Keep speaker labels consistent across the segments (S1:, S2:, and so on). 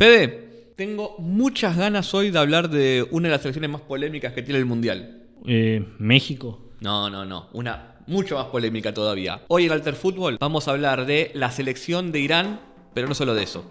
S1: Fede, tengo muchas ganas hoy de hablar de una de las selecciones más polémicas que tiene el Mundial.
S2: Eh, México.
S1: No, no, no. Una mucho más polémica todavía. Hoy en Alter Fútbol vamos a hablar de la selección de Irán, pero no solo de eso.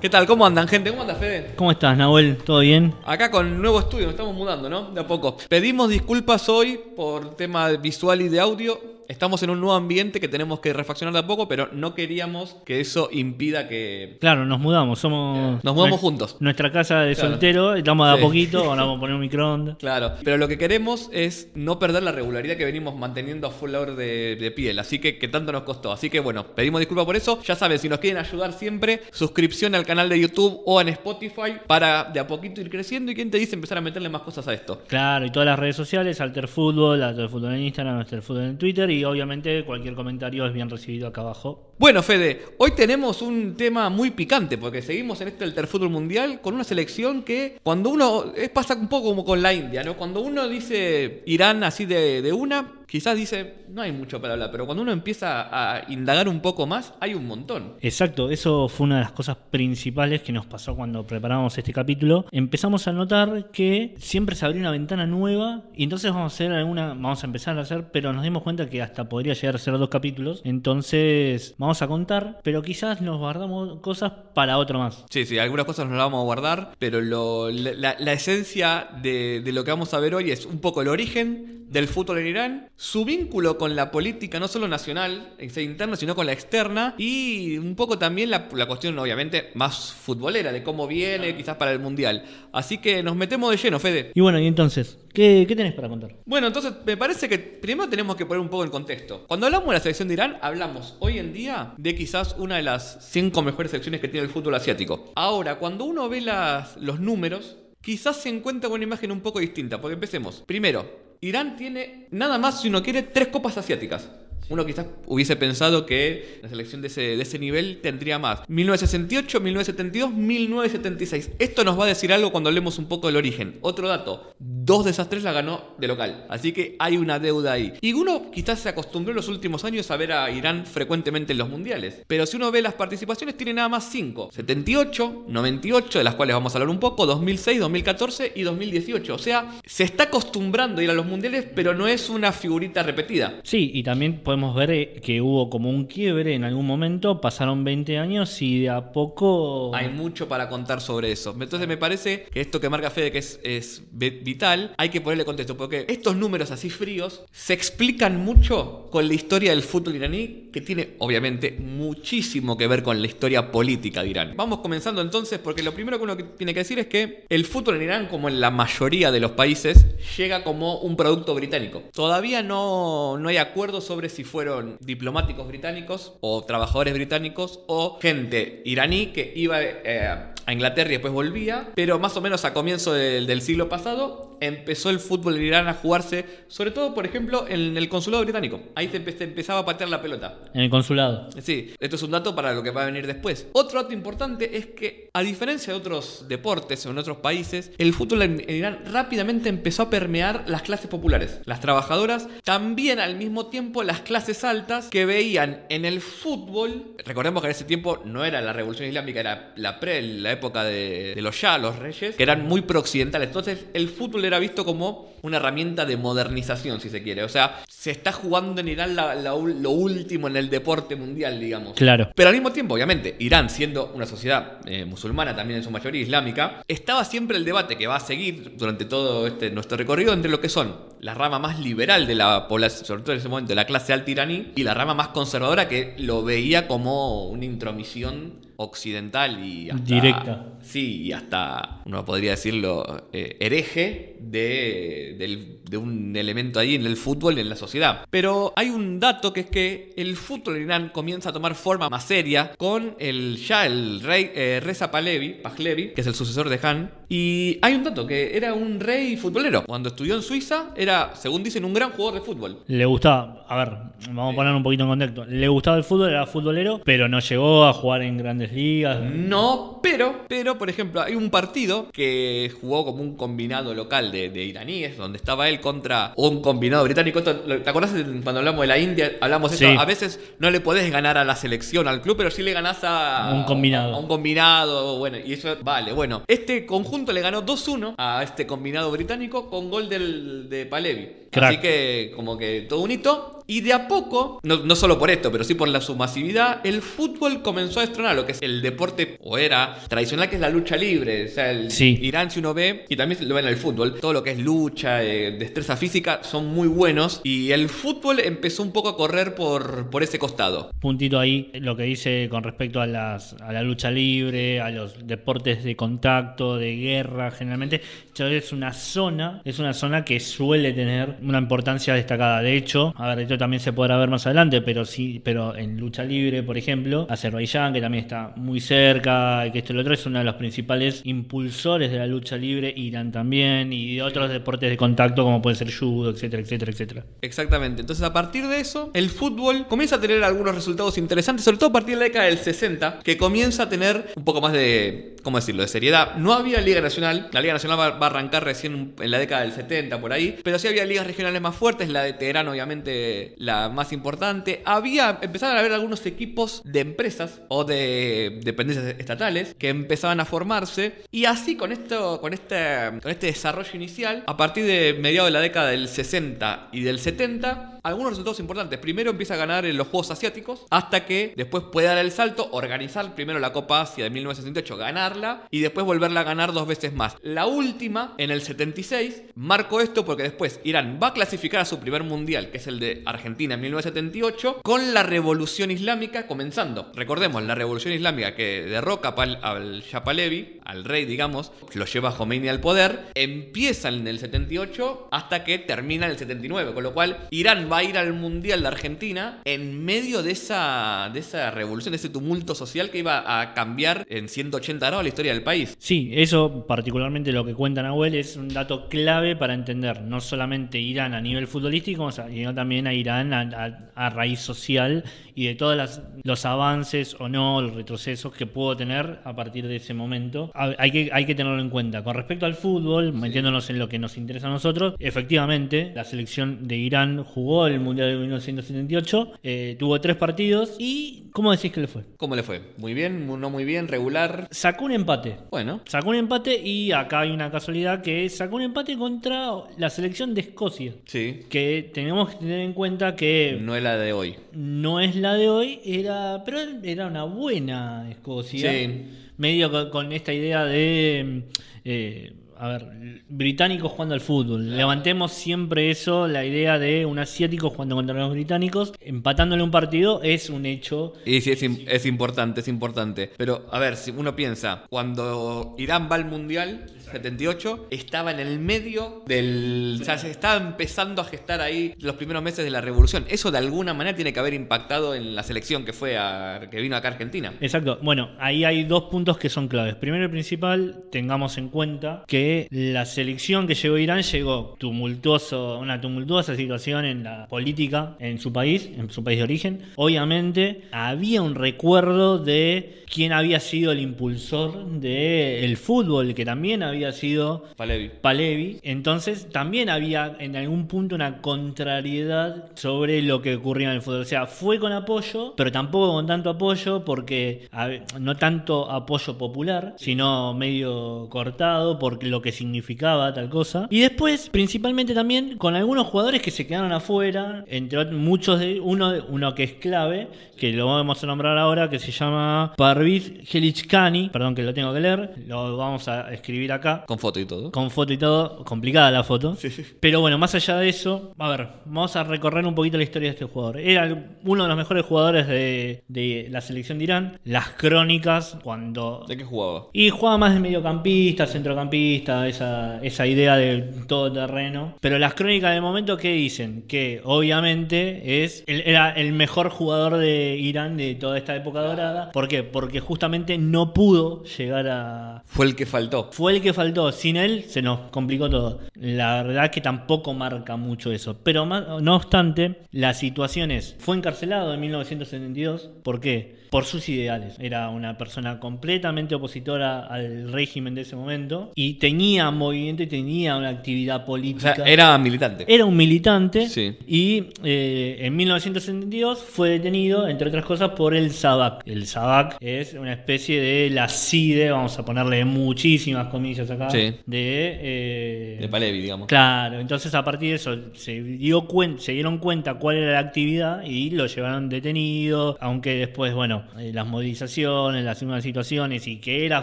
S1: ¿Qué tal? ¿Cómo andan, gente? ¿Cómo andas, Fede?
S2: ¿Cómo estás, Nahuel? ¿Todo bien?
S1: Acá con nuevo estudio, nos estamos mudando, ¿no? De a poco. Pedimos disculpas hoy por tema visual y de audio. Estamos en un nuevo ambiente que tenemos que refaccionar de a poco, pero no queríamos que eso impida que.
S2: Claro, nos mudamos, somos.
S1: Nos mudamos juntos.
S2: Nuestra casa de
S1: Claro.
S2: soltero, estamos de
S1: Sí.
S2: a poquito, ahora vamos a poner un microondas.
S1: Claro, pero lo que queremos es no perder la regularidad que venimos manteniendo a full hour de, de piel, así que que tanto nos costó. Así que bueno, pedimos disculpas por eso. Ya saben, si nos quieren ayudar siempre, suscripción al canal de YouTube o en Spotify para de a poquito ir creciendo y quién te dice empezar a meterle más cosas a esto.
S2: Claro, y todas las redes sociales, Alter Fútbol, Alter Fútbol en Instagram, Alter Fútbol en Twitter y obviamente cualquier comentario es bien recibido acá abajo.
S1: Bueno, Fede, hoy tenemos un tema muy picante porque seguimos en este Alter Fútbol Mundial con una selección que cuando uno, pasa un poco como con la India, ¿no? Cuando uno dice Irán así de, de una, quizás dice, no hay mucho para hablar, pero cuando uno empieza a indagar un poco más, hay un montón.
S2: Exacto, eso fue una de las cosas principales que nos pasó cuando preparamos este capítulo. Empezamos a notar que siempre se abrió una ventana nueva y entonces vamos a hacer alguna, vamos a empezar a hacer, pero nos dimos cuenta que hasta podría llegar a ser dos capítulos. Entonces vamos a contar, pero quizás nos guardamos cosas para otro más.
S1: Sí, sí, algunas cosas nos las vamos a guardar, pero lo- la, la- la esencia de, de lo que vamos a ver hoy es un poco el origen del fútbol en Irán, su vínculo con la política no solo nacional, e interna, sino con la externa, y un poco también la, la cuestión, obviamente, más futbolera, de cómo viene quizás para el Mundial. Así que nos metemos de lleno, Fede.
S2: Y bueno, y entonces, ¿qué, qué tenés para contar?
S1: Bueno, entonces me parece que primero tenemos que poner un poco en contexto. Cuando hablamos de la selección de Irán, hablamos hoy en día de quizás una de las cinco mejores selecciones que tiene el fútbol asiático. Ahora, cuando uno ve las- los números, quizás se encuentra con una imagen un poco distinta. Porque empecemos. Primero, Irán tiene nada más, si uno quiere, tres copas asiáticas. Uno quizás hubiese pensado que la selección de ese, de ese nivel tendría más. 1968, 1972, 1976. Esto nos va a decir algo cuando hablemos un poco del origen. Otro dato, dos de esas tres la ganó de local. Así que hay una deuda ahí. Y uno quizás se acostumbró en los últimos años a ver a Irán frecuentemente en los mundiales. Pero si uno ve las participaciones, tiene nada más cinco. 78, 98, de las cuales vamos a hablar un poco, 2006, 2014 y 2018. O sea, se está acostumbrando a ir a los mundiales, pero no es una figurita repetida.
S2: Sí, y también podemos ver eh, que hubo como un quiebre en algún momento, pasaron 20 años y de a poco...
S1: Hay mucho para contar sobre eso. Entonces me parece que esto que marca Fede que es, es vi- vital, hay que ponerle contexto, porque estos números así fríos se explican mucho con la historia del fútbol iraní, que tiene obviamente muchísimo que ver con la historia política de Irán. Vamos comenzando entonces, porque lo primero que uno tiene que decir es que el fútbol en Irán, como en la mayoría de los países, llega como un producto británico. Todavía no, no hay acuerdo sobre si fueron diplomáticos británicos o trabajadores británicos o gente iraní que iba eh, a Inglaterra y después volvía, pero más o menos a comienzo del, del siglo pasado empezó el fútbol en Irán a jugarse, sobre todo, por ejemplo, en el consulado británico. Ahí se, empe- se empezaba a patear la pelota.
S2: En el consulado.
S1: Sí, esto es un dato para lo que va a venir después. Otro dato importante es que, a diferencia de otros deportes o en otros países, el fútbol en en Irán rápidamente empezó a permear las clases populares, las trabajadoras, también al mismo tiempo las clases altas que veían en el fútbol, recordemos que en ese tiempo no era la revolución islámica, era la pre, la época de, de los Shah, los reyes, que eran muy prooccidentales. Entonces el fútbol era visto como una herramienta de modernización, si se quiere. O sea, se está jugando en Irán la- lo último en el deporte mundial, digamos.
S2: Claro.
S1: Pero al mismo tiempo, obviamente, Irán, siendo una sociedad eh, musulmana, también en su mayoría islámica, estaba siempre el debate que va a seguir durante todo este, nuestro recorrido entre lo que son la rama más liberal de la población, sobre todo en ese momento, la clase alta iraní, y la rama más conservadora que lo veía como una intromisión occidental y hasta,
S2: Directa.
S1: Sí, y hasta, uno podría decirlo, eh, hereje de, de un elemento ahí en el fútbol y en la sociedad. Pero hay un dato que es que el fútbol en Irán comienza a tomar forma más seria con el ya el rey eh, Reza Pahlavi, Pahlavi, que es el sucesor de Han. Y hay un dato que era un rey futbolero. Cuando estudió en Suiza, era, según dicen, un gran jugador de fútbol.
S2: Le gustaba, a ver, vamos a poner un poquito en contexto. Le gustaba el fútbol, era futbolero, pero no llegó a jugar en grandes grandes ligas.
S1: No, pero, pero, por ejemplo, hay un partido que jugó como un combinado local de, de iraníes, donde estaba él contra un combinado británico. ¿Te acordás cuando hablamos de la India? Hablamos
S2: Sí.
S1: esto. A veces no le podés ganar a la selección, al club, pero sí le ganás a
S2: Un combinado.
S1: A un combinado, bueno, y eso vale. Bueno, este conjunto le ganó 2-1 a este combinado británico con gol del, de Palevi.
S2: Crack.
S1: Así que, como que todo un hito. Y de a poco, no, no solo por esto, pero sí por la su masividad, el fútbol comenzó a destronar lo que es el deporte, o era tradicional, que es la lucha libre. O sea, el
S2: Sí.
S1: Irán, si uno ve, y también lo ven en el fútbol, todo lo que es lucha, eh, destreza física, son muy buenos. Y el fútbol empezó un poco a correr por, por ese costado.
S2: Puntito ahí, lo que dice con respecto a, las, a la lucha libre, a los deportes de contacto, de guerra, generalmente, es una zona, es una zona que suele tener una importancia destacada. De hecho, a ver, esto también se podrá ver más adelante, pero sí, pero en lucha libre, por ejemplo, Azerbaiyán, que también está muy cerca, y que esto y lo otro, es uno de los principales impulsores de la lucha libre, Irán también, y de otros deportes de contacto como puede ser judo, etcétera, etcétera, etcétera.
S1: Exactamente. Entonces, a partir de eso, el fútbol comienza a tener algunos resultados interesantes, sobre todo a partir de la década del 60, que comienza a tener un poco más de, ¿cómo decirlo?, de seriedad. No había Liga Nacional, la Liga Nacional va, arrancar recién en la década del 70, por ahí, pero sí había ligas regionales más fuertes, la de Teherán, obviamente, la más importante. Había, empezaron a haber algunos equipos de empresas o de dependencias estatales que empezaban a formarse, y así con esto, con este, con este desarrollo inicial, a partir de mediados de la década del 60 y del 70, algunos resultados importantes. Primero empieza a ganar en los Juegos Asiáticos, hasta que después puede dar el salto, organizar primero la Copa Asia de 1968, ganarla y después volverla a ganar dos veces más. La última, en el 76, marco esto porque después Irán va a clasificar a su primer mundial, que es el de Argentina en 1978, con la revolución islámica comenzando. Recordemos, la revolución islámica que derroca al Shah Pahlavi, al rey, digamos, lo lleva Khomeini al poder, empieza en el 78 hasta que termina en el 79, con lo cual Irán va a ir al mundial de Argentina en medio de esa, de esa revolución, de ese tumulto social que iba a cambiar en 180 grados la historia del país.
S2: Sí, eso particularmente lo que cuenta Nahuel es un dato clave para entender no solamente Irán a nivel futbolístico, sino también a Irán a, a- a raíz social y de todos las- los avances o no, los retrocesos que pudo tener a partir de ese momento. Hay que, hay que tenerlo en cuenta. Con respecto al fútbol, metiéndonos en lo que nos interesa a nosotros, efectivamente, la selección de Irán jugó el Mundial de 1978, eh, tuvo tres partidos y ¿cómo decís que le fue?
S1: ¿Cómo le fue? ¿Muy bien? ¿No muy bien? ¿Regular?
S2: Sacó un empate.
S1: Bueno,
S2: Sacó un empate y acá hay una casualidad que sacó un empate contra la selección de Escocia.
S1: sí.
S2: Que tenemos que tener en cuenta que
S1: No es la de hoy.
S2: no es la de hoy, era, pero era una buena Escocia.
S1: Sí.
S2: Medio con, con esta idea de, eh, a ver, británicos jugando al fútbol. Levantemos siempre eso, la idea de un asiático jugando contra los británicos, empatándole un partido es un hecho.
S1: Y sí, es, es importante, es importante. Pero, a ver, si uno piensa, cuando Irán va al Mundial, 78, estaba en el medio del... O sea, se estaba empezando a gestar ahí los primeros meses de la revolución. Eso de alguna manera tiene que haber impactado en la selección que fue a, que vino acá a Argentina.
S2: Exacto. Bueno, ahí hay dos puntos que son claves. Primero y principal, tengamos en cuenta que la selección que llegó a Irán llegó tumultuoso, una tumultuosa situación en la política en su país, en su país de origen. Obviamente había un recuerdo de quién había sido el impulsor del fútbol, que también había sido
S1: Palevi.
S2: Palevi. Entonces también había en algún punto una contrariedad sobre lo que ocurría en el fútbol. O sea, fue con apoyo, pero tampoco con tanto apoyo porque a ver, no tanto apoyo popular, sino medio cortado por lo que significaba tal cosa. Y después, principalmente también con algunos jugadores que se quedaron afuera, entre otros, muchos de uno, uno que es clave, que lo vamos a nombrar ahora, que se llama Parviz Helichkani, perdón que lo tengo que leer, lo vamos a escribir acá.
S1: Con foto y todo.
S2: Con foto y todo, complicada la foto. Pero bueno, más allá de eso, a ver, vamos a recorrer un poquito la historia de este jugador. Era uno de los mejores jugadores de, de la selección de Irán. Las crónicas, cuando.
S1: ¿De qué jugaba?
S2: Y jugaba más de mediocampista, centrocampista, esa, esa idea de todo terreno. Pero las crónicas del momento, ¿qué dicen? Que obviamente es era el mejor jugador de Irán de toda esta época dorada. ¿Por qué? Porque justamente no pudo llegar a...
S1: Fue el que faltó.
S2: Fue el que faltó. Sin él se nos complicó todo. La verdad que tampoco marca mucho eso. Pero no obstante, la situación es, fue encarcelado en 1972. ¿Por qué? por sus ideales. Era una persona completamente opositora al régimen de ese momento y tenía movimiento y tenía una actividad política.
S1: O sea, era militante.
S2: Era un militante y eh, en 1972 fue detenido, entre otras cosas, por el SABAC. El SABAC es una especie de la CIDE, vamos a ponerle muchísimas comillas acá, de...
S1: Eh, de Palevi, digamos.
S2: Claro, entonces a partir de eso se, dio se dieron cuenta cuál era la actividad y lo llevaron detenido, aunque después, bueno, eh, las movilizaciones, las mismas situaciones, y que era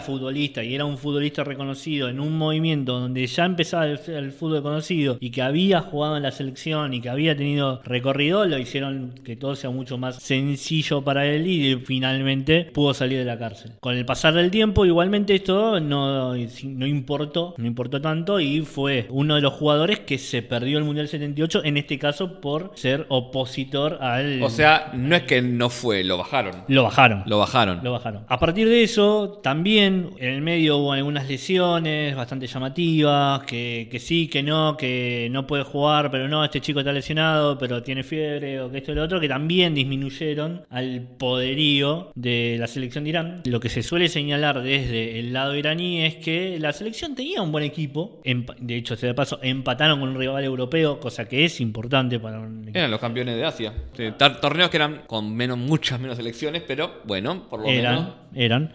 S2: futbolista y era un futbolista reconocido en un movimiento donde ya empezaba el, fútbol conocido y que había jugado en la selección y que había tenido recorrido, lo hicieron que todo sea mucho más sencillo para él y finalmente pudo salir de la cárcel. Con el pasar del tiempo, igualmente esto no, no importó, no importó tanto y fue uno de los jugadores que se perdió el Mundial 78, en este caso por ser opositor al...
S1: O sea, no es que no fue, lo bajaron.
S2: Lo bajaron.
S1: Lo bajaron.
S2: Lo bajaron. A partir de eso, también en el medio hubo algunas lesiones bastante llamativas, que, que sí, que no, que no puede jugar, pero no, este chico está lesionado, pero tiene fiebre, o que esto y lo otro, que también disminuyeron al poderío de la selección de Irán. Lo que se suele señalar desde el lado iraní es que la selección tenía un buen equipo, de hecho, se de paso, empataron con un rival europeo, cosa que es importante para un equipo.
S1: Eran los campeones de Asia. torneos que eran con menos, muchas menos selecciones, pero pero bueno, por lo
S2: eran,
S1: menos.
S2: Eran.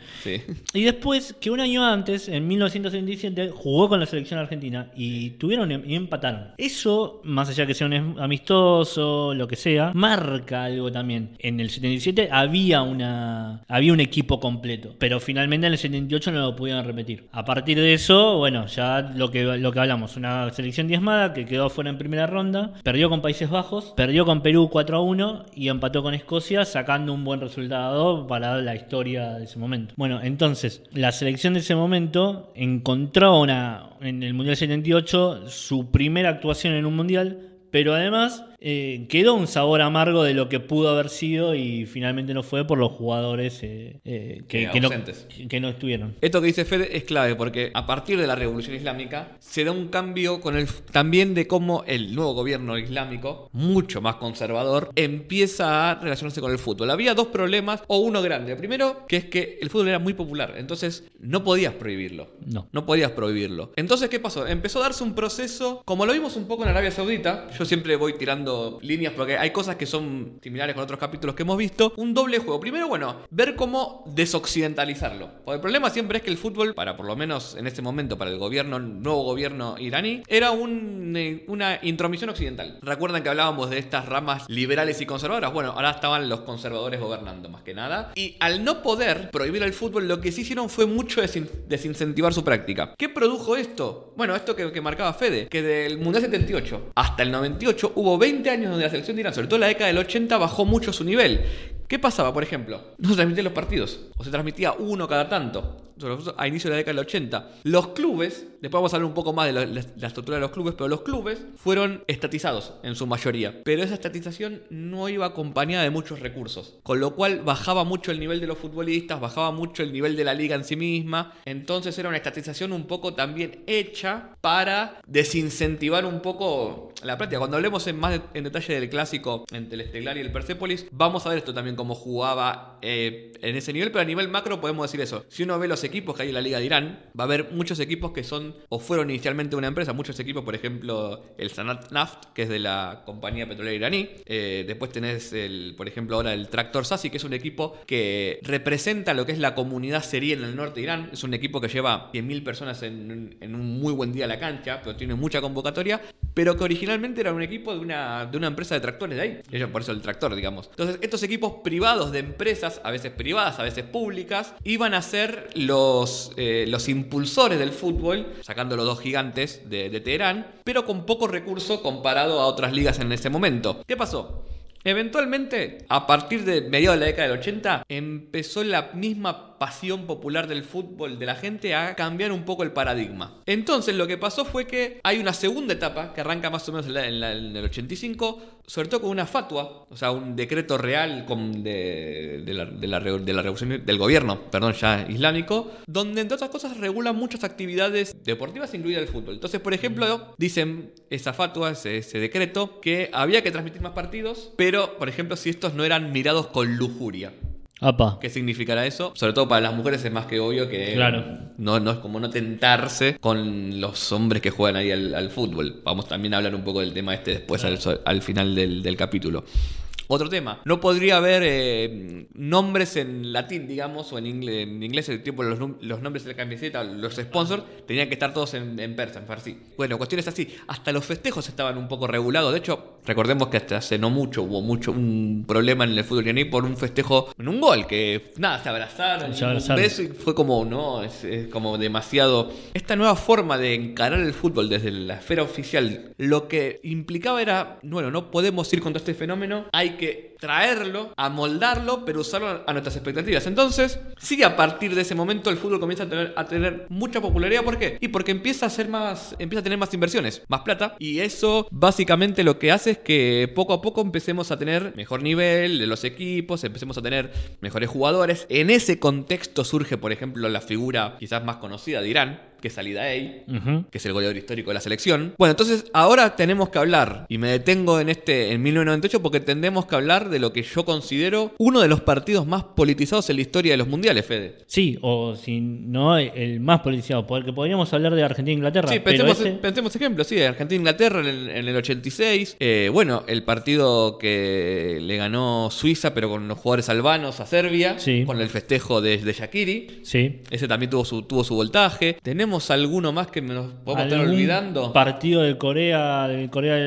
S2: Y después, que un año antes, en 1977, jugó con la selección argentina y tuvieron y empataron. Eso, más allá que sea un amistoso, lo que sea, marca algo también. En el 77 había una había un equipo completo, pero finalmente en el 78 no lo pudieron repetir. A partir de eso, bueno, ya lo que, lo que hablamos, una selección diezmada que quedó fuera en primera ronda, perdió con Países Bajos, perdió con Perú 4 a 1 y empató con Escocia sacando un buen resultado para la historia de momento. Bueno, entonces, la selección de ese momento encontró una, en el Mundial 78 su primera actuación en un Mundial, pero además eh, quedó un sabor amargo de lo que pudo haber sido y finalmente no fue por los jugadores eh, eh, que, no, que, no, estuvieron.
S1: Esto que dice Fede es clave porque a partir de la revolución islámica se da un cambio con el también de cómo el nuevo gobierno islámico, mucho más conservador, empieza a relacionarse con el fútbol. Había dos problemas, o uno grande. primero, que es que el fútbol era muy popular, entonces no podías prohibirlo.
S2: No.
S1: No podías prohibirlo. Entonces, ¿qué pasó? Empezó a darse un proceso, como lo vimos un poco en Arabia Saudita, yo siempre voy tirando líneas porque hay cosas que son similares con otros capítulos que hemos visto. Un doble juego. Primero, bueno, ver cómo desoccidentalizarlo. Porque el problema siempre es que el fútbol, para por lo menos en este momento, para el gobierno, nuevo gobierno iraní, era un, eh, una intromisión occidental. Recuerdan que hablábamos de estas ramas liberales y conservadoras. Bueno, ahora estaban los conservadores gobernando más que nada. Y al no poder prohibir el fútbol, lo que sí hicieron fue mucho desincentivar su práctica. ¿Qué produjo esto? Bueno, esto que, que marcaba Fede, que del Mundial 78 hasta el 98 hubo 20 años donde la selección de Irán, sobre todo en la década del 80, bajó mucho su nivel. ¿Qué pasaba, por ejemplo? No se transmitían los partidos, o se transmitía uno cada tanto a inicio de la década del 80. Los clubes, después vamos a hablar un poco más de la, estructura de los clubes, pero los clubes fueron estatizados en su mayoría. Pero esa estatización no iba acompañada de muchos recursos, con lo cual bajaba mucho el nivel de los futbolistas, bajaba mucho el nivel de la liga en sí misma. Entonces era una estatización un poco también hecha para desincentivar un poco la práctica. Cuando hablemos en más en detalle del clásico entre el Esteglar y el Persepolis, vamos a ver esto también cómo jugaba eh, en ese nivel, pero a nivel macro podemos decir eso. Si uno ve los equipos que hay en la Liga de Irán, va a haber muchos equipos que son o fueron inicialmente una empresa, muchos equipos, por ejemplo, el Sanat Naft, que es de la compañía petrolera iraní. Eh, después tenés, el, por ejemplo, ahora el Tractor Sasi, que es un equipo que representa lo que es la comunidad serí en el norte de Irán. Es un equipo que lleva 100.000 personas en, en, un muy buen día a la cancha, pero tiene mucha convocatoria, pero que originalmente era un equipo de una, de una empresa de tractores de ahí. Ellos por eso el tractor, digamos. Entonces, estos equipos privados de empresas, a veces privadas, a veces públicas, iban a ser los eh, los, impulsores del fútbol, sacando los dos gigantes de, de Teherán, pero con poco recurso comparado a otras ligas en ese momento. ¿Qué pasó? Eventualmente, a partir de mediados de la década del 80, empezó la misma pasión popular del fútbol de la gente a cambiar un poco el paradigma. Entonces lo que pasó fue que hay una segunda etapa que arranca más o menos en, la- en la- en el 85, sobre todo con una fatua, o sea, un decreto real con- de, de la, de la de la revolución del gobierno, perdón, ya islámico, donde entre otras cosas regula muchas actividades deportivas, incluida el fútbol. Entonces, por ejemplo, dicen esa fatua, ese, ese decreto, que había que transmitir más partidos, pero, por ejemplo, si estos no eran mirados con lujuria.
S2: Apa.
S1: ¿Qué significará eso? Sobre todo para las mujeres es más que obvio que
S2: Claro.
S1: no, no es como no tentarse con los hombres que juegan ahí al, al fútbol. Vamos también a hablar un poco del tema este después al, al final del, del capítulo. Otro tema, no podría haber eh, nombres en latín, digamos, o en inglés, en inglés el tipo los, los nombres de la camiseta, los sponsors, tenían que estar todos en, en persa, en farsi. Bueno, cuestiones así. Hasta los festejos estaban un poco regulados. De hecho, recordemos que hasta hace no mucho hubo mucho un problema en el fútbol iraní por un festejo en un gol, que nada, se abrazaron,
S2: Se
S1: un
S2: abrazaron.
S1: beso y fue como, no, es, es como demasiado. Esta nueva forma de encarar el fútbol desde la esfera oficial, lo que implicaba era, bueno, no podemos ir contra este fenómeno, hay que traerlo, amoldarlo, pero usarlo a nuestras expectativas. Entonces, sí, a partir de ese momento el fútbol comienza a tener, a tener mucha popularidad. ¿Por qué? Y porque empieza a ser más, empieza a tener más inversiones, más plata, y eso básicamente lo que hace es que poco a poco empecemos a tener mejor nivel de los equipos, empecemos a tener mejores jugadores. En ese contexto surge, por ejemplo, la figura quizás más conocida de Irán, que es Ali Daei,
S2: Ujú.
S1: que es el goleador histórico de la selección. Bueno, entonces ahora tenemos que hablar, y me detengo en este en 1998 porque tendremos que hablar de lo que yo considero uno de los partidos más politizados en la historia de los mundiales, Fede.
S2: Sí, o si no, el más politizado. Porque podríamos hablar de Argentina e Inglaterra.
S1: Sí, pensemos,
S2: ese-
S1: pensemos ejemplos, sí, Argentina-Inglaterra en, el- en el 86. Eh, bueno, el partido que le ganó Suiza, pero con los jugadores albanos a Serbia,
S2: Sí.
S1: con el festejo de, de Shaqiri.
S2: Sí.
S1: Ese también tuvo su, tuvo su voltaje. ¿Tenemos alguno más que nos podemos estar
S2: ¿Algún
S1: olvidando?
S2: Partido de Corea, de Corea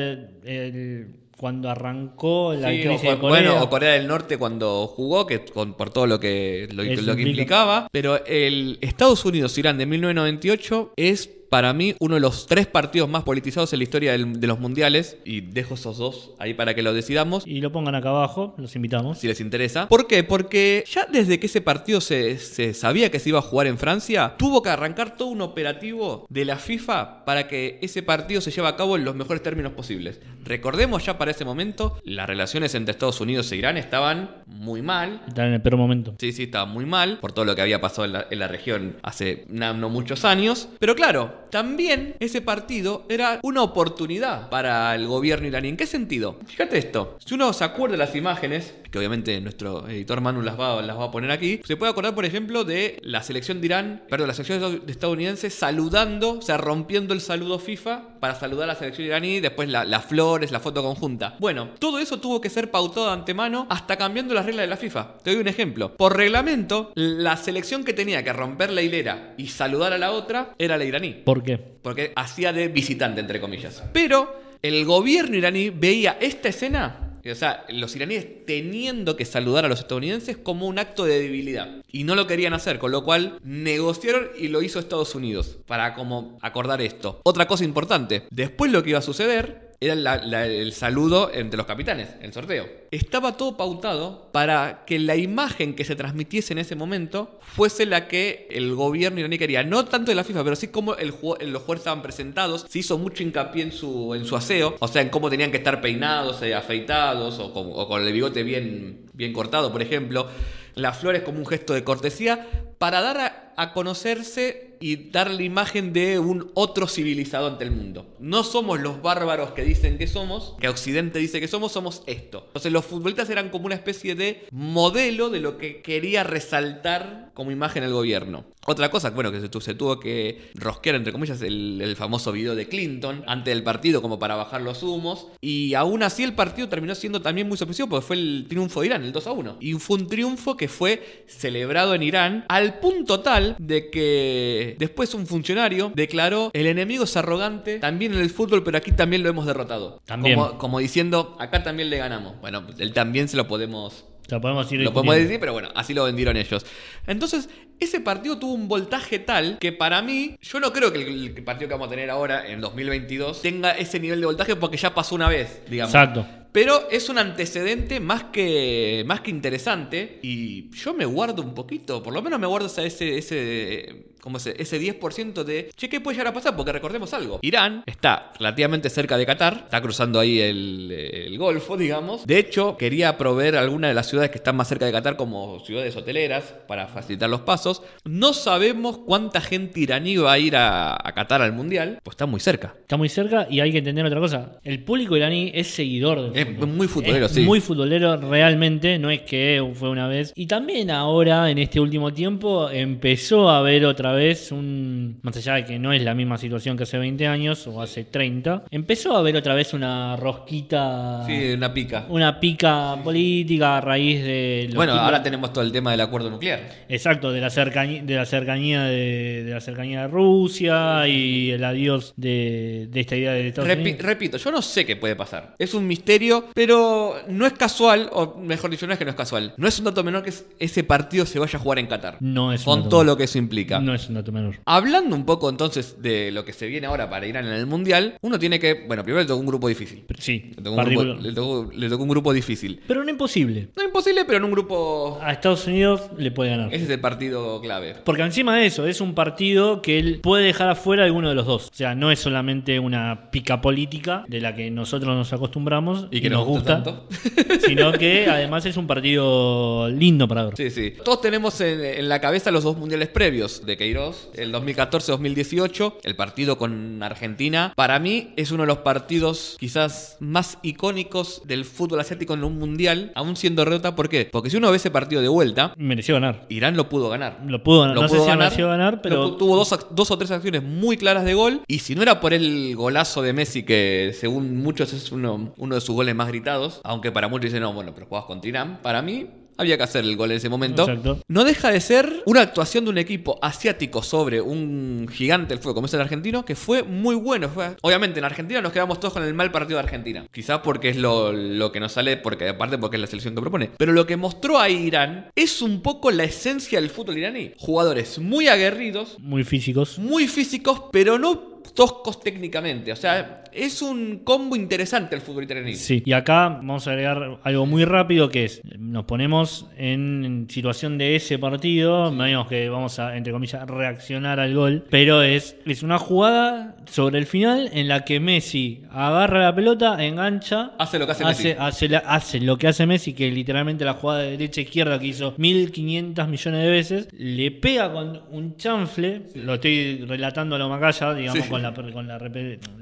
S2: el- cuando arrancó la
S1: Sí,
S2: crisis
S1: o,
S2: de Corea.
S1: Bueno, o Corea del Norte cuando jugó, que con- por todo lo que, lo, que
S2: implica.
S1: implicaba. Pero el Estados Unidos-Irán de 1998 es para mí uno de los tres partidos más politizados en la historia del- de los mundiales. Y dejo esos dos ahí para que lo decidamos.
S2: Y lo pongan acá abajo, los invitamos.
S1: Si les interesa. ¿Por qué? Porque ya desde que ese partido se, se sabía que se iba a jugar en Francia, tuvo que arrancar todo un operativo de la FIFA para que ese partido se lleve a cabo en los mejores términos posibles. Recordemos ya para ese momento, las relaciones entre Estados Unidos e Irán estaban muy mal.
S2: Está en el peor momento.
S1: Sí, sí, estaba muy mal por todo lo que había pasado en la, en la región hace na- no muchos años. Pero claro, también ese partido era una oportunidad para el gobierno iraní. ¿En qué sentido? Fíjate esto. Si uno se acuerda de las imágenes, que obviamente nuestro editor Manu las va, las va a poner aquí, se puede acordar, por ejemplo, de la selección de Irán, perdón, la selección de estadounidense saludando, o sea, rompiendo el saludo FIFA para saludar a la selección iraní, después la- las flores, la foto conjunta. Bueno, todo eso tuvo que ser pautado de antemano hasta cambiando las reglas de la FIFA. Te doy un ejemplo. Por reglamento, la selección que tenía que romper la hilera y saludar a la otra era la iraní.
S2: ¿Por qué?
S1: Porque hacía de visitante, entre comillas. Pero el gobierno iraní veía esta escena, o sea, los iraníes teniendo que saludar a los estadounidenses como un acto de debilidad. Y no lo querían hacer, con lo cual negociaron y lo hizo Estados Unidos para como acordar esto. Otra cosa importante, después lo que iba a suceder era el saludo entre los capitanes, el sorteo. Estaba todo pautado para que la imagen que se transmitiese en ese momento fuese la que el gobierno iraní quería. No tanto de la FIFA, pero sí como el los jugadores estaban presentados. Se hizo mucho hincapié en su, en su aseo, o sea, en cómo tenían que estar peinados, eh, afeitados, o con, o con el bigote bien, bien cortado, por ejemplo. Las flores como un gesto de cortesía para dar a, a conocerse y dar la imagen de un otro civilizado ante el mundo. No somos los bárbaros que dicen que somos, que Occidente dice que somos, somos esto. Entonces los futbolistas eran como una especie de modelo de lo que quería resaltar como imagen el gobierno. Otra cosa, bueno, que se, tu- se tuvo que rosquear, entre comillas, el, el famoso video de Clinton antes del partido como para bajar los humos. Y aún así el partido terminó siendo también muy sorpresivo porque fue el triunfo de Irán, el 2 a 1. Y fue un triunfo que fue celebrado en Irán al punto tal de que después un funcionario declaró el enemigo es arrogante también en el fútbol, pero aquí también lo hemos derrotado.
S2: También.
S1: Como, como diciendo, acá también le ganamos. Bueno, él también se lo podemos
S2: Lo podemos ir
S1: lo podemos decir, pero bueno, así lo vendieron ellos. Entonces, ese partido tuvo un voltaje tal que para mí, yo no creo que el, el partido que vamos a tener ahora en 2022 tenga ese nivel de voltaje porque ya pasó una vez, digamos.
S2: Exacto.
S1: Pero es un antecedente más que, más que interesante y yo me guardo un poquito, por lo menos me guardo ese, ese, como ese, ese 10% de, che, ¿qué puede llegar a pasar? Porque recordemos algo, Irán está relativamente cerca de Qatar, está cruzando ahí el, el Golfo, digamos. De hecho, quería proveer alguna de las ciudades que están más cerca de Qatar como ciudades hoteleras para facilitar los pasos. No sabemos cuánta gente iraní va a ir a, a Qatar al Mundial, pues está muy cerca.
S2: Está muy cerca y hay que entender otra cosa. El público iraní es seguidor del
S1: Es muy futbolero,
S2: Es
S1: sí.
S2: Muy futbolero realmente, no es que fue una vez. Y también ahora, en este último tiempo, empezó a haber otra vez un. Más allá de que no es la misma situación que hace 20 años o hace 30, empezó a haber otra vez una rosquita.
S1: Sí, una pica.
S2: Una pica política a raíz de. los
S1: Bueno,
S2: tipos-
S1: ahora tenemos todo el tema del acuerdo nuclear.
S2: Exacto, de la cercanía de la cercanía de, de la cercanía de Rusia y el adiós de, de esta idea de Estados
S1: Repi-
S2: Unidos.
S1: repito, yo no sé qué puede pasar. Es un misterio, pero no es casual, o mejor dicho, no es que no es casual. No es un dato menor que es- ese partido se vaya a jugar en Qatar.
S2: No es un
S1: Con
S2: dato
S1: todo
S2: menor.
S1: lo que eso implica.
S2: No es un dato menor.
S1: Hablando un poco entonces de lo que se viene ahora para Irán en el Mundial, uno tiene que, bueno, primero le tocó un grupo difícil.
S2: Sí,
S1: Le tocó un grupo,
S2: particular.
S1: le tocó- le tocó un grupo difícil.
S2: Pero no imposible.
S1: No imposible, pero en un grupo...
S2: A Estados Unidos le puede ganar.
S1: Ese es el partido clave.
S2: Porque encima de eso, es un partido que él puede dejar afuera alguno de los dos. O sea, no es solamente una pica política de la que nosotros nos acostumbramos
S1: Y que nos gusta tanto.
S2: sino que además es un partido lindo para ver.
S1: Sí, sí. Todos tenemos en, en la cabeza los dos mundiales previos de Queiroz, el 2014-2018, el partido con Argentina. Para mí es uno de los partidos quizás más icónicos del fútbol asiático en un mundial, aún siendo derrota. ¿Por qué? Porque si uno ve ese partido de vuelta,
S2: Mereció ganar.
S1: Irán lo pudo ganar.
S2: Lo pudo ganar.
S1: Lo
S2: no sé
S1: pudo
S2: si
S1: ganar,
S2: mereció ganar, pero
S1: tuvo dos, o tres acciones muy claras de gol. Y si no era por el golazo de Messi, que según muchos es uno, uno de sus goles más gritados, aunque para muchos dicen, no, bueno, pero jugabas contra Irán, para mí había que hacer el gol en ese momento.
S2: Exacto.
S1: No deja de ser una actuación de un equipo asiático sobre un gigante del fútbol como es el argentino, que fue muy bueno. Fue- obviamente en Argentina nos quedamos todos con el mal partido de Argentina. Quizás porque es lo, lo que nos sale, porque aparte porque es la selección que propone. Pero lo que mostró ahí Irán es un poco la esencia del fútbol iraní. Jugadores muy aguerridos,
S2: muy físicos.
S1: muy físicos, pero no toscos técnicamente. O sea, es un combo interesante el fútbol iraní.
S2: Sí, y acá vamos a agregar algo muy rápido que es, nos ponemos en situación de ese partido, menos que vamos a, entre comillas, reaccionar al gol, pero es, es una jugada sobre el final en la que Messi agarra la pelota, engancha,
S1: Hace lo que hace Messi.
S2: hace, la- hace lo que hace Messi, que literalmente la jugada de derecha-izquierda que hizo 1500 millones de veces, le pega con un chanfle, lo estoy relatando a lo macaya, digamos,
S1: Sí.
S2: con, la, con la,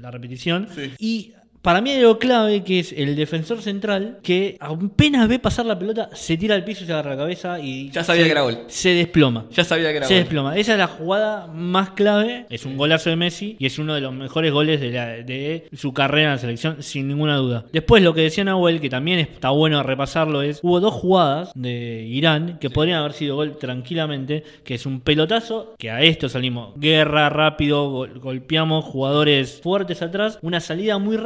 S2: la repetición,
S1: Sí.
S2: y para mí hay algo clave que es el defensor central que apenas ve pasar la pelota, se tira al piso y se agarra la cabeza y
S1: Ya sabía
S2: se,
S1: que era gol.
S2: se desploma.
S1: Ya sabía que era
S2: Se
S1: gol.
S2: desploma. Esa es la jugada más clave. Es un golazo de Messi y es uno de los mejores goles de, la- de su carrera en la selección, sin ninguna duda. Después, lo que decía Nahuel, que también está bueno repasarlo, es: hubo dos jugadas de Irán que podrían haber sido gol tranquilamente. Que es un pelotazo, que a esto salimos guerra, rápido, gol- golpeamos jugadores fuertes atrás. Una salida muy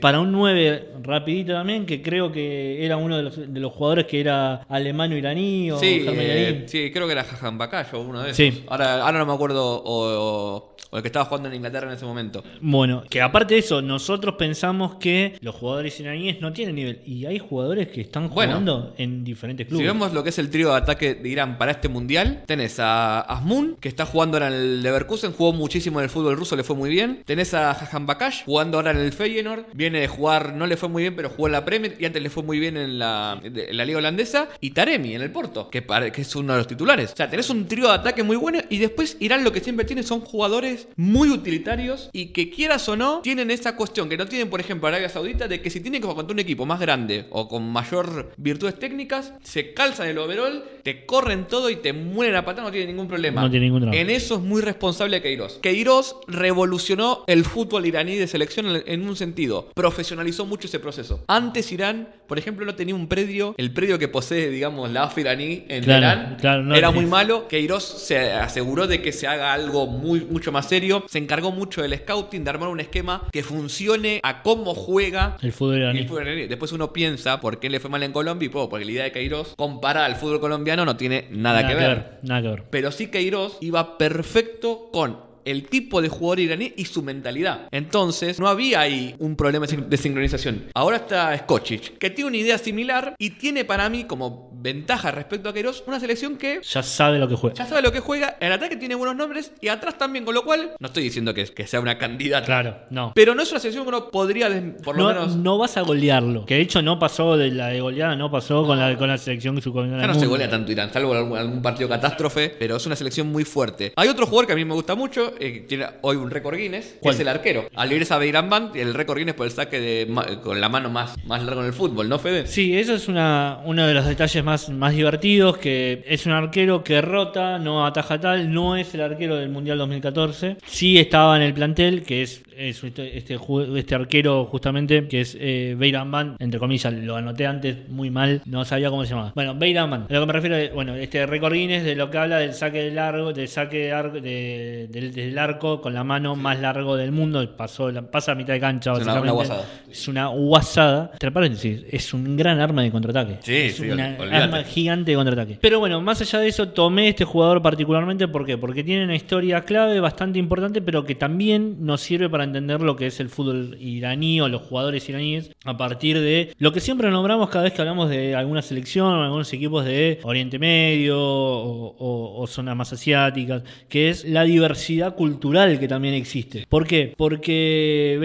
S2: para un 9 rapidito también, que creo que era uno de los, de los jugadores que era alemano-iraní o
S1: Sí, eh, sí, creo que era Jajan Bacayo, uno de esos.
S2: Sí.
S1: Ahora, ahora no me acuerdo, o, o- o el que estaba jugando en Inglaterra en ese momento.
S2: Bueno, que aparte de eso, nosotros pensamos que los jugadores iraníes no tienen nivel. Y hay jugadores que están
S1: Bueno.
S2: jugando en diferentes clubes.
S1: Si vemos lo que es el trío de ataque de Irán para este mundial, tenés a Asmun, que está jugando ahora en el Leverkusen, jugó muchísimo en el fútbol ruso, le fue muy bien. Tenés a Jajan Bakash, jugando ahora en el Feyenoord, viene de jugar, no le fue muy bien, pero jugó en la Premier y antes le fue muy bien en la, en la Liga Holandesa. Y Taremi en el Porto, que, es uno de los titulares. O sea, tenés un trío de ataque muy bueno y después Irán lo que siempre tiene son jugadores muy utilitarios y que quieras o no, tienen esa cuestión que no tienen, por ejemplo, Arabia Saudita, de que si tienen que jugar contra un equipo más grande o con mayor virtudes técnicas, se calzan el overall, te corren todo y te mueren a patada, no tiene ningún problema.
S2: No tiene ningún drama.
S1: En eso es muy responsable Queiroz. Queiroz revolucionó el fútbol iraní de selección en un sentido. Profesionalizó mucho ese proceso. Antes Irán, por ejemplo, no tenía un predio, el predio que posee, digamos, la AF iraní en
S2: Claro,
S1: Irán,
S2: claro, no
S1: era muy malo. Queiroz se aseguró de que se haga algo muy, mucho más serio. Se encargó mucho del scouting, de armar un esquema que funcione a cómo juega
S2: El fútbol iraní.
S1: el fútbol iraní. Después uno piensa por qué le fue mal en Colombia y pues, porque la idea de Queiroz compara al fútbol colombiano no tiene nada, que ver.
S2: Nada que ver.
S1: Pero sí Queiroz iba perfecto con el tipo de jugador iraní y su mentalidad. Entonces, no había ahí un problema de sincronización. Ahora está Skocic, que tiene una idea similar y tiene para mí como ventaja respecto a Queiroz una selección que
S2: ya sabe lo que juega.
S1: Ya sabe lo que juega. En ataque tiene buenos nombres y atrás también, con lo cual no estoy diciendo que, que sea una candidata.
S2: Claro, no.
S1: Pero no es una selección que uno podría, por lo menos.
S2: No vas a golearlo. Que de hecho no pasó de la de goleada, no pasó con la, con la selección subcombinada.
S1: Ya no se golea tanto Irán, salvo algún, algún, partido catástrofe, pero es una selección muy fuerte. Hay otro jugador que a mí me gusta mucho, eh, tiene hoy un récord Guinness, que es el arquero. Al irse a Beirán Band, el récord Guinness por el saque de, con la mano más, más largo en el fútbol, ¿no, Fede?
S2: Sí, eso es una, uno de los detalles más, más divertidos, que es un arquero que rota, no ataja tal, no es el arquero del Mundial 2014. Sí estaba en el plantel, que es, este, este, este, arquero justamente, que es eh, entre comillas, lo anoté antes muy mal, no sabía cómo se llamaba. Bueno, a lo que me refiero, es, bueno, este récord Guinness de lo que habla del saque de largo, del saque de arco, del, arco con la mano más largo del mundo, pasó, pasa a mitad de cancha,
S1: es Una, guasada.
S2: Es una guasada. Entre paréntesis, es un gran arma de contraataque.
S1: Sí,
S2: es
S1: sí,
S2: una arma gigante de contraataque. Pero bueno, más allá de eso, tomé este jugador particularmente, ¿por qué? Porque tiene una historia clave bastante importante, pero que también nos sirve para entender lo que es el fútbol iraní o los jugadores iraníes a partir de lo que siempre nombramos cada vez que hablamos de alguna selección o algunos equipos de Oriente Medio o, zonas más asiáticas, que es la diversidad cultural que también existe. ¿Por qué? Porque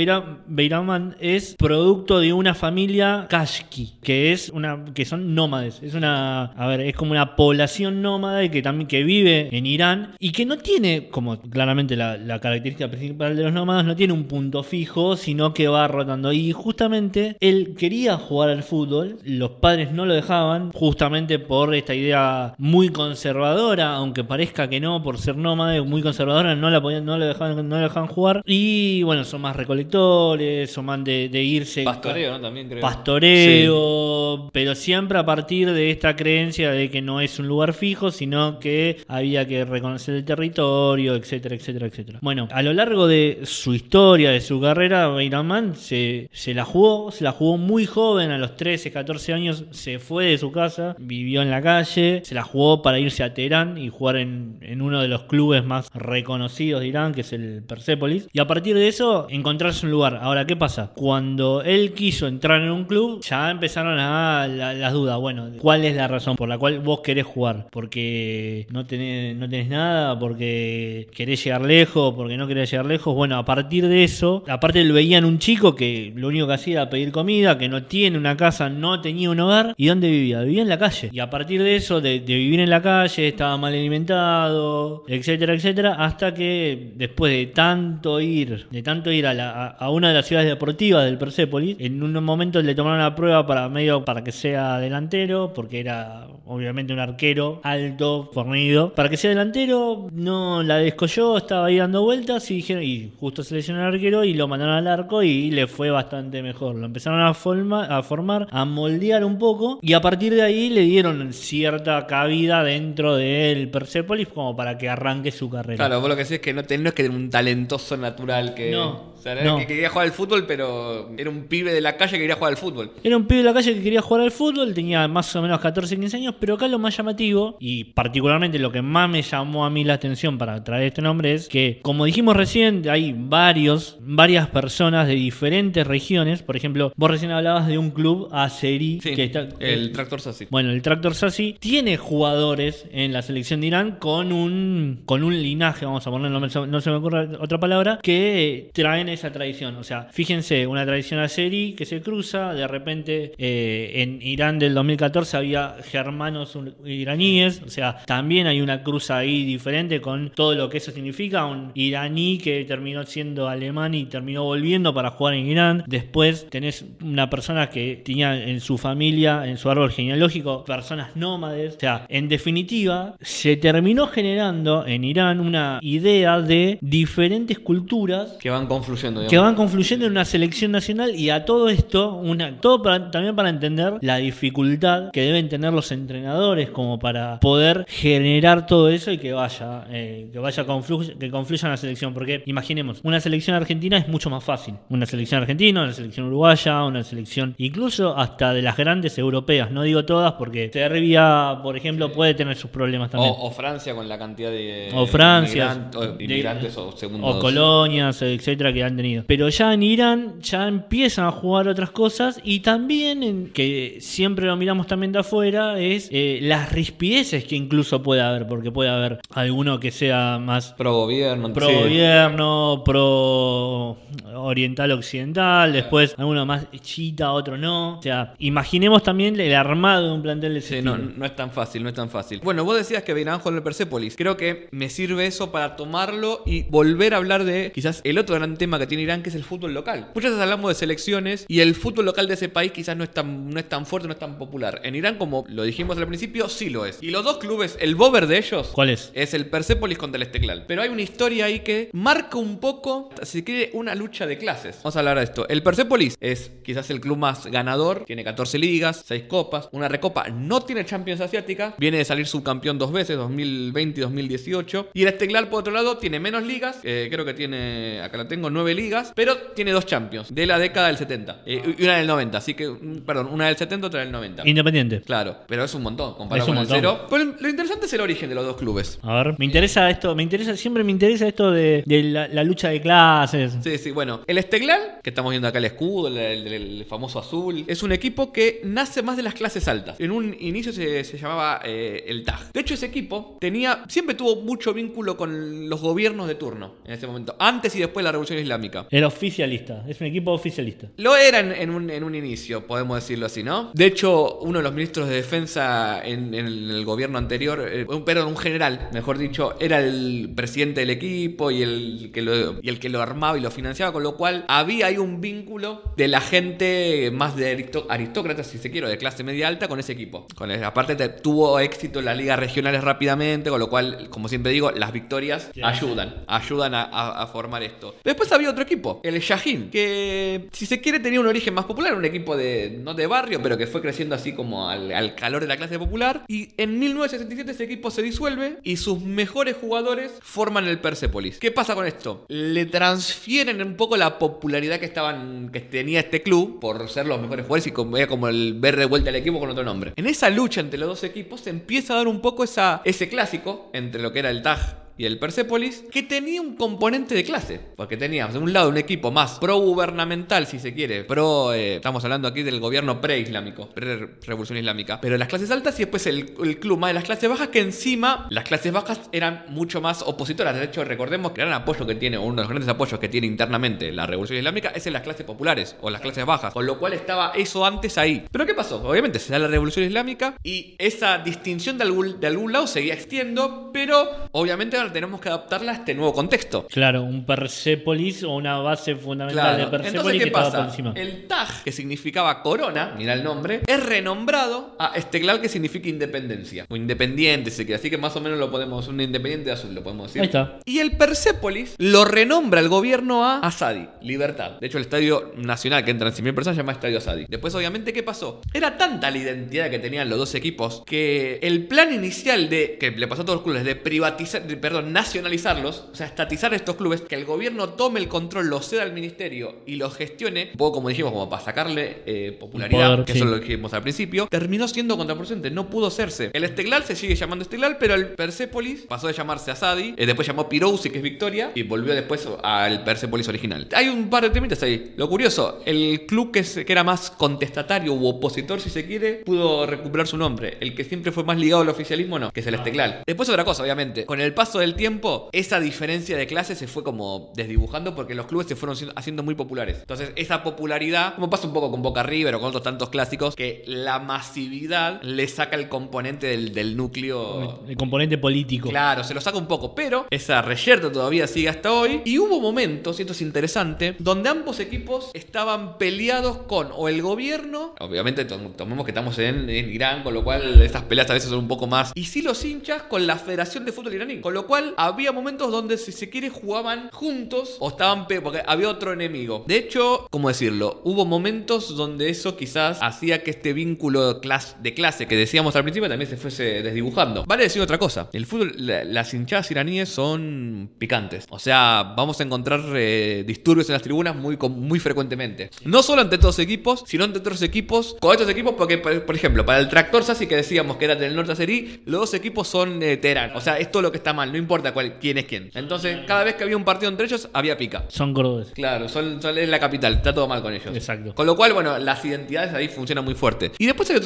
S2: Beiraman es producto de una familia kashki, que es una que son nómades, es una a ver, es como una población nómade que también que vive en Irán y que no tiene, como claramente la, la característica principal de los nómadas, no tiene un punto fijo, sino que va rotando. Y justamente él quería jugar al fútbol, los padres no lo dejaban, justamente por esta idea muy conservadora, aunque parezca que no, por ser nómade, muy conservadora, no, la podían, no, lo dejaban, no lo dejaban jugar. Y bueno, son más recolectores, son más de, irse.
S1: Pastoreo, ¿no? También creo.
S2: Pastoreo, pero siempre a partir de esta creencia de que no es un lugar fijo, sino que había que reconocer el territorio, etcétera, etcétera, etcétera. Bueno, a lo largo de su historia, de su carrera, Beiraman se, se la jugó, se la jugó muy joven, a los 13, 14 años se fue de su casa, vivió en la calle, se la jugó para irse a Teherán y jugar en, en uno de los clubes más reconocidos de Irán, que es el Persepolis, y a partir de eso encontrarse un lugar. Ahora, ¿qué pasa? Cuando él quiso entrar en un club, ya empezaron a las dudas. Bueno, ¿cuál es la razón por la cual vos querés jugar? Porque no tenés, no tenés nada, porque querés llegar lejos, porque no querés llegar lejos. Bueno, a partir eso, aparte lo veían un chico que lo único que hacía era pedir comida, que no tiene una casa, no tenía un hogar. ¿Y dónde vivía? Vivía en la calle. Y a partir de eso, de, vivir en la calle, estaba mal alimentado, etcétera, etcétera, hasta que después de tanto ir, de tanto ir a, a, una de las ciudades deportivas del Persepolis, en un momento le tomaron la prueba para medio para que sea delantero, porque era obviamente un arquero alto, fornido. Para que sea delantero, no la descolló, estaba ahí dando vueltas y dijeron, y justo se arquero y lo mandaron al arco y le fue bastante mejor. Lo empezaron a, a formar, a moldear un poco y a partir de ahí le dieron cierta cabida dentro del Persepolis como para que arranque su carrera.
S1: Claro, vos lo que decís es que no, tenés es que un talentoso natural que...
S2: No.
S1: O sea, era que quería jugar al fútbol, pero era un pibe de la calle que quería jugar al fútbol.
S2: Era un pibe de la calle que quería jugar al fútbol, tenía más o menos 14, 15 años, pero acá lo más llamativo, y particularmente lo que más me llamó a mí la atención para traer este nombre es que, como dijimos recién, hay varios, varias personas de diferentes regiones. Por ejemplo, vos recién hablabas de un club Azeri.
S1: que está, el Tractor Sassi.
S2: Bueno, el Tractor Sassi tiene jugadores en la selección de Irán con un, con un linaje, vamos a ponerlo, no se me ocurre otra palabra, que traen esa tradición. O sea, fíjense, una tradición Azeri que se cruza, de repente eh, en Irán del 2014 había germanos iraníes, o sea, también hay una cruz ahí diferente con todo lo que eso significa, un iraní que terminó siendo alemán y terminó volviendo para jugar en Irán. Después tenés una persona que tenía en su familia, en su árbol genealógico, personas nómades. O sea, en definitiva, se terminó generando en Irán una idea de diferentes culturas
S1: que van confluyendo confluyendo.
S2: que van confluyendo en una selección nacional y a todo esto, una, todo para- también para entender la dificultad que deben tener los entrenadores como para poder generar todo eso y que vaya, eh, que vaya conflu- que confluya en la selección. Porque imaginemos, una selección argentina es mucho más fácil. Una selección argentina, una selección uruguaya, una selección incluso hasta de las grandes europeas. No digo todas porque Serbia, por ejemplo, puede tener sus problemas también.
S1: O, o Francia con la cantidad de
S2: O Francia,
S1: inmigran- o
S2: de-
S1: inmigrantes o segundos.
S2: o colonias, etcétera, que han tenido. Pero ya en Irán ya empiezan a jugar otras cosas y también, en- que siempre lo miramos también de afuera, es eh, las rispideces que incluso puede haber, porque puede haber alguno que sea más
S1: Pro gobierno.
S2: pro
S1: sí.
S2: gobierno, pro oriental occidental, después alguno más chita, otro no. O sea, imaginemos también el armado de un plantel de
S1: Sí, no, no es tan fácil, no es tan fácil. Bueno, vos decías que venían con el Persepolis. Creo que me sirve eso para tomarlo y volver a hablar de quizás el otro gran tema que tiene Irán, que es el fútbol local. Muchas veces hablamos de selecciones y el fútbol local de ese país quizás no es tan, no es tan fuerte, no es tan popular. En Irán, como lo dijimos al principio, sí lo es. Y los dos clubes, el bober de ellos
S2: ¿Cuál es?
S1: es el Persepolis contra el Esteghlal. Pero hay una historia ahí que marca un poco, si quiere, una lucha de clases. Vamos a hablar de esto. El Persepolis es quizás el club más ganador, tiene 14 ligas, 6 copas, una recopa, no tiene Champions Asiática, viene de salir subcampeón dos veces, 2020 y 2018. Y el Esteghlal, por otro lado, tiene menos ligas, eh, creo que tiene, acá la tengo, 9 ligas, pero tiene dos Champions de la década del 70 eh, y una del 90, así que, mm, perdón, una del 70, otra del 90.
S2: Independiente.
S1: Claro, pero es un montón comparado
S2: un
S1: con el
S2: montón.
S1: cero. Pero lo interesante es el origen de los dos clubes.
S2: A ver, me interesa esto, me interesa, siempre me interesa esto de, de la, la lucha de clases.
S1: Sí, sí, bueno. El Esteghlal, que estamos viendo acá el escudo, el, el- el famoso azul, es un equipo que nace más de las clases altas. En un inicio se, se llamaba eh, el TAG. De hecho, ese equipo tenía, siempre tuvo mucho vínculo con los gobiernos de turno en ese momento, antes y después de la Revolución Islámica.
S2: Era oficialista, es un equipo oficialista.
S1: Lo era en, un, en un inicio, podemos decirlo así, ¿no? De hecho, uno de los ministros de defensa en, en el gobierno anterior, eh, un- perdón, un general, mejor dicho, era el presidente del equipo y el, que lo, y el que lo armaba y lo financiaba, con lo cual había ahí un vínculo de la gente más de aristócratas, si se quiere, de clase media alta con ese equipo. Con el- aparte te- tuvo éxito en las ligas regionales rápidamente, con lo cual, como siempre digo, las victorias ayudan, ayudan a, a- a formar esto. Después había otro equipo, el Shahin, que si se quiere tenía un origen más popular, un equipo de, no de barrio, pero que fue creciendo así como al, al calor de la clase popular. Y en 1967 ese equipo se disuelve y sus mejores jugadores forman el Persepolis. ¿Qué pasa con esto? Le transfieren un poco la popularidad que estaban que tenía este club por ser los mejores jugadores y como, como el ver de vuelta al equipo con otro nombre. En esa lucha entre los dos equipos se empieza a dar un poco esa, ese clásico entre lo que era el TAG y el Persepolis, que tenía un componente de clase. Porque teníamos de un lado un equipo más pro-gubernamental, si se quiere. Pro, eh, estamos hablando aquí del gobierno pre-islámico, pre-revolución islámica. Pero las clases altas y después el, el club más de las clases bajas, que encima las clases bajas eran mucho más opositoras. De hecho, recordemos que el gran apoyo que tiene, uno de los grandes apoyos que tiene internamente la revolución islámica, es en las clases populares o las clases bajas. Con lo cual estaba eso antes ahí. Pero ¿qué pasó? Obviamente se da la revolución islámica y esa distinción de algún, de algún lado seguía existiendo, pero obviamente tenemos que adaptarla a este nuevo contexto.
S2: Claro, un Persepolis o una base fundamental de
S1: Claro. Entonces,
S2: Persepolis
S1: ¿qué
S2: que
S1: pasa?
S2: por encima.
S1: El Taj, que significaba corona, mira el nombre, es renombrado a Esteghlal, que significa independencia. O independiente, se quiere. Así que más o menos lo podemos, un independiente azul, lo podemos decir.
S2: Ahí está.
S1: Y el Persepolis lo renombra el gobierno a Asadi, libertad. De hecho, el estadio nacional que entran 100.000 personas se llama Estadio Asadi. Después, obviamente, ¿qué pasó? Era tanta la identidad que tenían los dos equipos que el plan inicial de, que le pasó a todos los clubes, de privatizar, de, perdón, nacionalizarlos, o sea, estatizar estos clubes, que el gobierno tome el control, lo ceda al ministerio y los gestione, un poco como dijimos, como para sacarle eh, popularidad,
S2: Poder,
S1: que
S2: sí.
S1: eso es lo que dijimos al principio, terminó siendo contraproducente, no pudo hacerse. El Esteghlal se sigue llamando Esteghlal, pero el Persepolis pasó de llamarse Asadi, eh, después llamó Pirousi, que es Victoria, y volvió después al Persepolis original. Hay un par de temitas ahí. Lo curioso, el club que, se- que era más contestatario u opositor, si se quiere, pudo recuperar su nombre. El que siempre fue más ligado al oficialismo, no, que es el Esteghlal. Después otra cosa, obviamente. Con el paso del tiempo, esa diferencia de clases se fue como desdibujando porque los clubes se fueron haciendo muy populares. Entonces, esa popularidad, como pasa un poco con Boca River o con otros tantos clásicos, que la masividad le saca el componente del, del núcleo
S2: El componente político.
S1: Claro, se lo saca un poco, pero esa reyerta todavía sigue hasta hoy. Y hubo momentos, y esto es interesante, donde ambos equipos estaban peleados con o el gobierno, obviamente tom- tomemos que estamos en, en Irán, con lo cual estas peleas a veces son un poco más, y sí los hinchas con la Federación de Fútbol iraní, con lo cual había momentos donde si se quiere jugaban juntos o estaban pe porque había otro enemigo. De hecho, ¿cómo decirlo? Hubo momentos donde eso quizás hacía que este vínculo de clase que decíamos al principio también se fuese desdibujando. Vale decir otra cosa. El fútbol, las hinchadas iraníes son picantes. O sea, vamos a encontrar eh, disturbios en las tribunas muy, muy frecuentemente. No solo entre todos equipos, sino entre otros equipos. Con estos equipos, porque, por, ejemplo, para el tractor Sassi que decíamos que era del norte Serí, los dos equipos son de Teherán. O sea, es todo lo que está mal, importa cuál, quién es quién. Entonces, cada vez que había un partido entre ellos, había pica.
S2: Son gordos.
S1: Claro, son, son en la capital, está todo mal con ellos.
S2: Exacto.
S1: Con lo cual, bueno, las identidades ahí funcionan muy fuerte. Y después hay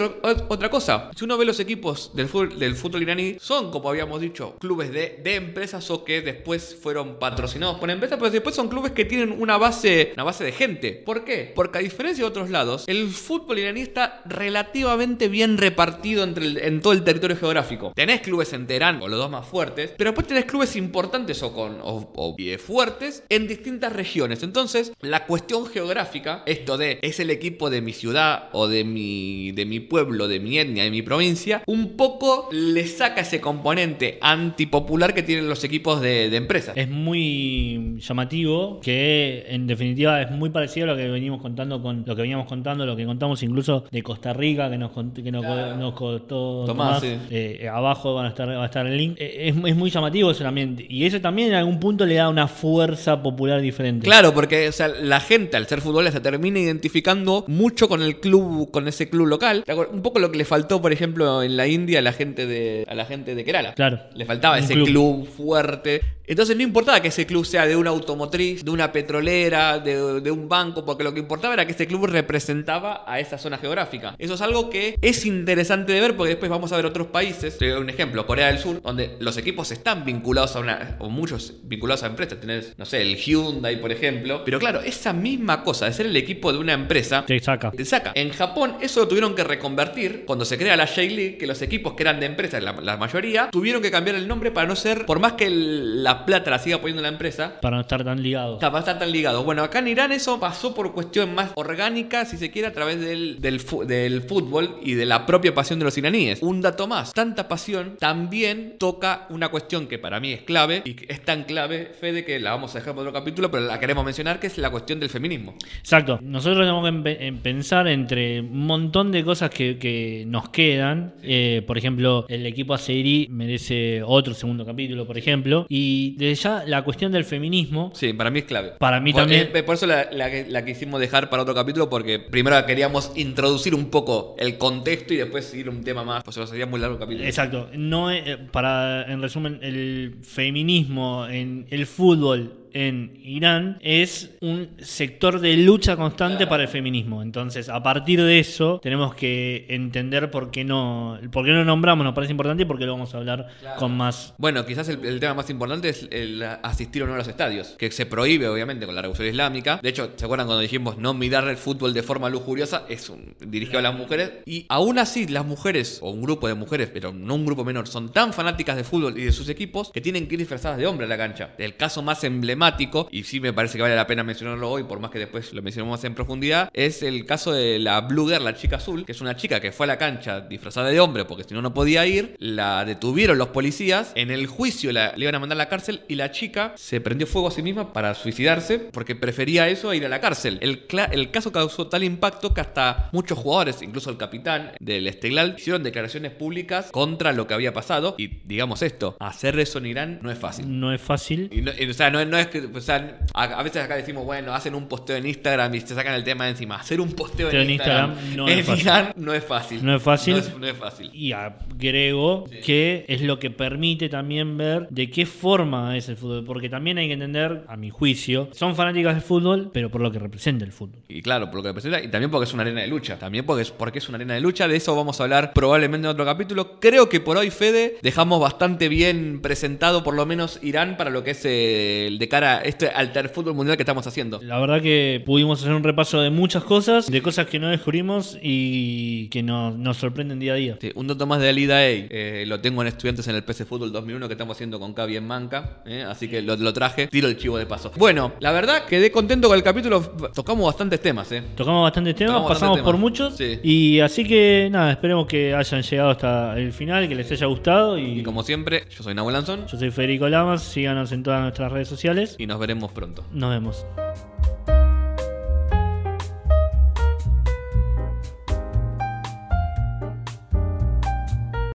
S1: otra cosa. Si uno ve los equipos del fútbol, del fútbol iraní, son, como habíamos dicho, clubes de, de empresas o que después fueron patrocinados por empresas, pero después son clubes que tienen una base, una base de gente. ¿Por qué? Porque a diferencia de otros lados, el fútbol iraní está relativamente bien repartido entre en todo el territorio geográfico. Tenés clubes en Teherán, o los dos más fuertes, pero después tenés clubes importantes o con o, o fuertes en distintas regiones. Entonces, la cuestión geográfica, esto de es el equipo de mi ciudad o de mi, de mi pueblo, de mi etnia, de mi provincia, un poco le saca ese componente antipopular que tienen los equipos de, de empresas.
S2: Es muy llamativo que en definitiva es muy parecido a lo que venimos contando con lo que veníamos contando, lo que contamos incluso de Costa Rica, que nos, que nos, costó Tomás. Eh, abajo van a estar, va a estar el link. Eh, es, es, muy llamativo también. Y eso también en algún punto le da una fuerza popular diferente.
S1: Claro, porque o sea, la gente al ser futbolista se termina identificando mucho con el club, con ese club local. Un poco lo que le faltó, por ejemplo, en la India a la gente de, a la gente de Kerala.
S2: Claro.
S1: Le faltaba ese club fuerte entonces no importaba que ese club sea de una automotriz, de una petrolera, de, un banco, porque lo que importaba era que ese club representaba a esa zona geográfica. Eso es algo que es interesante de ver porque después vamos a ver otros países. Te doy un ejemplo, Corea del Sur, donde los equipos están vinculados a una, o muchos vinculados a empresas. Tenés, no sé, el Hyundai, por ejemplo. Pero claro, esa misma cosa de ser el equipo de una empresa
S2: te saca.
S1: Te saca. En Japón eso lo tuvieron que reconvertir cuando se crea la J-League, que los equipos que eran de empresas, la, la mayoría, tuvieron que cambiar el nombre para no ser, por más que la plata la siga poniendo la empresa.
S2: Para no estar tan ligado.
S1: Para estar tan ligado. Bueno, acá en Irán eso pasó por cuestión más orgánica, si se quiere, a través del, del, fútbol y de la propia pasión de los iraníes. Un dato más, tanta pasión también toca una cuestión que para mí es clave y es tan clave, Fede, que la vamos a dejar para otro capítulo, pero la queremos mencionar, que es la cuestión del feminismo.
S2: Exacto. Nosotros tenemos que pensar entre un montón de cosas que, nos quedan. Eh, por ejemplo, el equipo Azerí merece otro segundo capítulo, por ejemplo. Y desde la cuestión del feminismo.
S1: Sí, para mí es clave.
S2: Para mí también.
S1: Eh, por eso la, la, quisimos dejar para otro capítulo, porque primero queríamos introducir un poco el contexto y después ir un tema más, pues sería muy largo el capítulo.
S2: Exacto. No, eh, para, en resumen, el feminismo en el fútbol en Irán es un sector de lucha constante para el feminismo. Entonces, a partir de eso, tenemos que entender por qué no, por qué no nombramos, nos parece importante y por qué lo vamos a hablar con más.
S1: Bueno, quizás el, tema más importante es el asistir o no a los estadios, que se prohíbe, obviamente, con la revolución islámica. De hecho, ¿se acuerdan cuando dijimos no mirar el fútbol de forma lujuriosa? Es un, dirigido a las mujeres. Y aún así, las mujeres, o un grupo de mujeres, pero no un grupo menor, son tan fanáticas de fútbol y de sus equipos que tienen que ir disfrazadas de hombre a la cancha. El caso más emblemático y sí me parece que vale la pena mencionarlo hoy, por más que después lo mencionemos en profundidad, es el caso de la Blue Girl, la chica azul, que es una chica que fue a la cancha disfrazada de hombre porque si no, no podía ir. La detuvieron los policías. En el juicio la, le iban a mandar a la cárcel y la chica se prendió fuego a sí misma para suicidarse porque prefería eso a ir a la cárcel. El, el caso causó tal impacto que hasta muchos jugadores, incluso el capitán del Esteghlal, hicieron declaraciones públicas contra lo que había pasado. Y digamos esto, hacer eso en Irán no es fácil.
S2: No es fácil.
S1: Y o sea, no, no es o sea, a, veces acá decimos, bueno, hacen un posteo en Instagram y se sacan el tema de encima. Hacer un posteo en, Instagram, no, es fácil. no es fácil.
S2: No es fácil.
S1: No es, fácil.
S2: Y agrego que es lo que permite también ver de qué forma es el fútbol. Porque también hay que entender, a mi juicio, son fanáticas del fútbol, pero por lo que representa el fútbol.
S1: Y claro, por lo que representa, y también porque es una arena de lucha. También porque es, porque es una arena de lucha. De eso vamos a hablar probablemente en otro capítulo. Creo que por hoy, Fede, dejamos bastante bien presentado, por lo menos Irán, para lo que es el de cara para este alter fútbol mundial que estamos haciendo.
S2: La verdad que pudimos hacer un repaso de muchas cosas, de cosas que no descubrimos y que nos, nos sorprenden día a día.
S1: Sí, un dato más de Alida A. Eh, lo tengo en estudiantes en el PC Fútbol 2001 que estamos haciendo con Cavi en Manca. eh, así que lo, lo traje. Tiro el chivo de paso. Bueno, la verdad quedé contento con el capítulo. Tocamos bastantes temas, ¿eh?
S2: Tocamos bastantes temas,
S1: Tocamos
S2: pasamos
S1: bastantes
S2: por muchos.
S1: Sí.
S2: Y así que nada, esperemos que hayan llegado hasta el final, que les haya gustado. Y,
S1: Y como siempre, yo soy Nahuel Lanzón
S2: yo soy Federico Lamas, síganos en todas nuestras redes sociales.
S1: Y nos veremos pronto.
S2: Nos vemos.